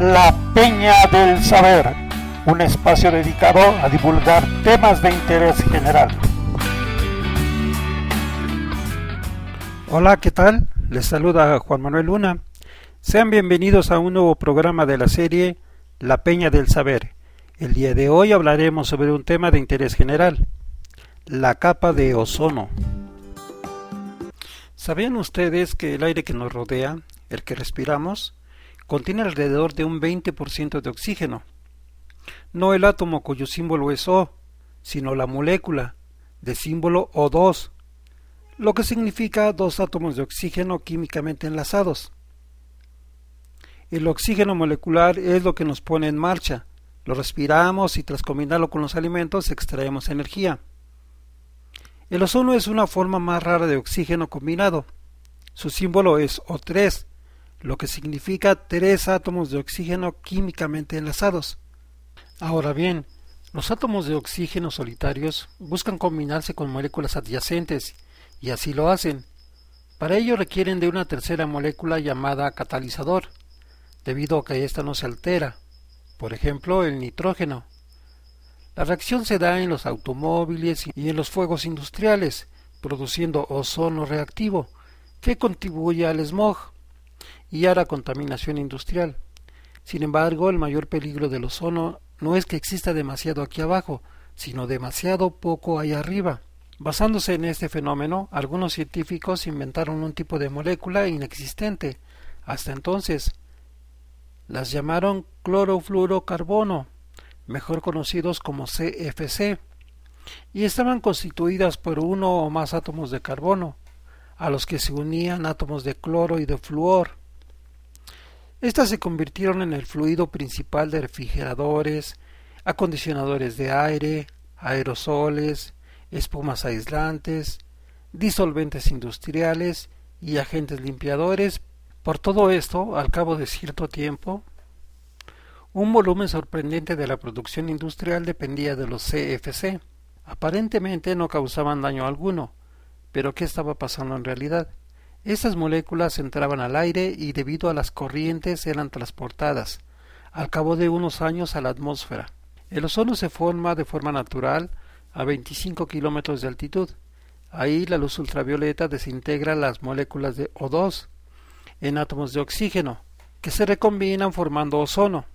La Peña del Saber, un espacio dedicado a divulgar temas de interés general. Hola, ¿qué tal? Les saluda Juan Manuel Luna. Sean bienvenidos a un nuevo programa de la serie La Peña del Saber. El día de hoy hablaremos sobre un tema de interés general, la capa de ozono. ¿Sabían ustedes que el aire que nos rodea, el que respiramos, contiene alrededor de un 20% de oxígeno. No el átomo cuyo símbolo es O, sino la molécula, de símbolo O2, lo que significa dos átomos de oxígeno químicamente enlazados. El oxígeno molecular es lo que nos pone en marcha, lo respiramos y tras combinarlo con los alimentos extraemos energía. El ozono es una forma más rara de oxígeno combinado. Su símbolo es O3, lo que significa tres átomos de oxígeno químicamente enlazados. Ahora bien, los átomos de oxígeno solitarios buscan combinarse con moléculas adyacentes, y así lo hacen. Para ello requieren de una tercera molécula llamada catalizador, debido a que ésta no se altera, por ejemplo el nitrógeno. La reacción se da en los automóviles y en los fuegos industriales, produciendo ozono reactivo, que contribuye al smog y a la contaminación industrial. Sin embargo, el mayor peligro del ozono no es que exista demasiado aquí abajo, sino demasiado poco ahí arriba. Basándose en este fenómeno, algunos científicos inventaron un tipo de molécula inexistente hasta entonces. Las llamaron clorofluorocarbono, mejor conocidos como CFC, y estaban constituidas por uno o más átomos de carbono, a los que se unían átomos de cloro y de flúor. Estas se convirtieron en el fluido principal de refrigeradores, acondicionadores de aire, aerosoles, espumas aislantes, disolventes industriales y agentes limpiadores. Por todo esto, al cabo de cierto tiempo, un volumen sorprendente de la producción industrial dependía de los CFC. Aparentemente no causaban daño alguno, pero ¿qué estaba pasando en realidad? Estas moléculas entraban al aire y debido a las corrientes eran transportadas, al cabo de unos años, a la atmósfera. El ozono se forma de forma natural a 25 kilómetros de altitud. Ahí la luz ultravioleta desintegra las moléculas de O2 en átomos de oxígeno, que se recombinan formando ozono.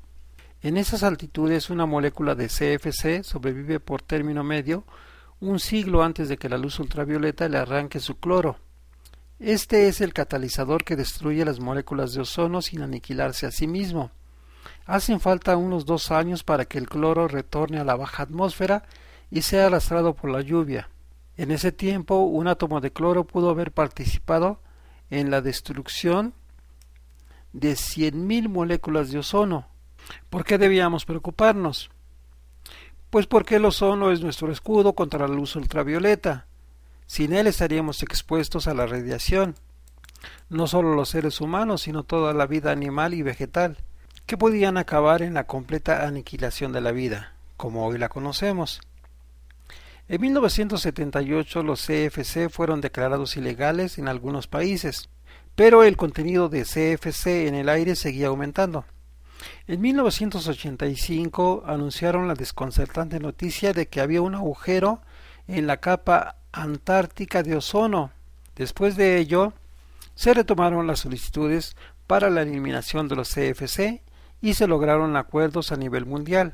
En esas altitudes una molécula de CFC sobrevive por término medio un siglo antes de que la luz ultravioleta le arranque su cloro. Este es el catalizador que destruye las moléculas de ozono sin aniquilarse a sí mismo. Hacen falta unos dos años para que el cloro retorne a la baja atmósfera y sea arrastrado por la lluvia. En ese tiempo, un átomo de cloro pudo haber participado en la destrucción de cien mil moléculas de ozono. ¿Por qué debíamos preocuparnos? Pues porque el ozono es nuestro escudo contra la luz ultravioleta. Sin él estaríamos expuestos a la radiación, no solo los seres humanos, sino toda la vida animal y vegetal, que podían acabar en la completa aniquilación de la vida, como hoy la conocemos. En 1978 los CFC fueron declarados ilegales en algunos países, pero el contenido de CFC en el aire seguía aumentando. En 1985 anunciaron la desconcertante noticia de que había un agujero en la capa antártica de ozono. Después de ello, se retomaron las solicitudes para la eliminación de los CFC y se lograron acuerdos a nivel mundial.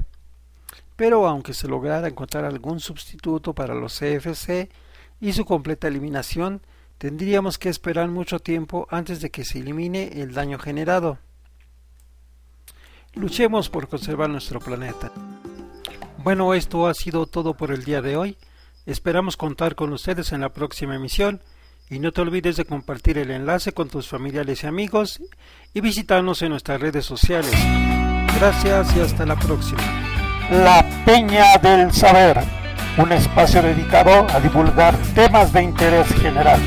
Pero aunque se lograra encontrar algún sustituto para los CFC y su completa eliminación, tendríamos que esperar mucho tiempo antes de que se elimine el daño generado. Luchemos por conservar nuestro planeta. Bueno, esto ha sido todo por el día de hoy. Esperamos contar con ustedes en la próxima emisión y no te olvides de compartir el enlace con tus familiares y amigos y visitarnos en nuestras redes sociales. Gracias y hasta la próxima. La Peña del Saber, un espacio dedicado a divulgar temas de interés general.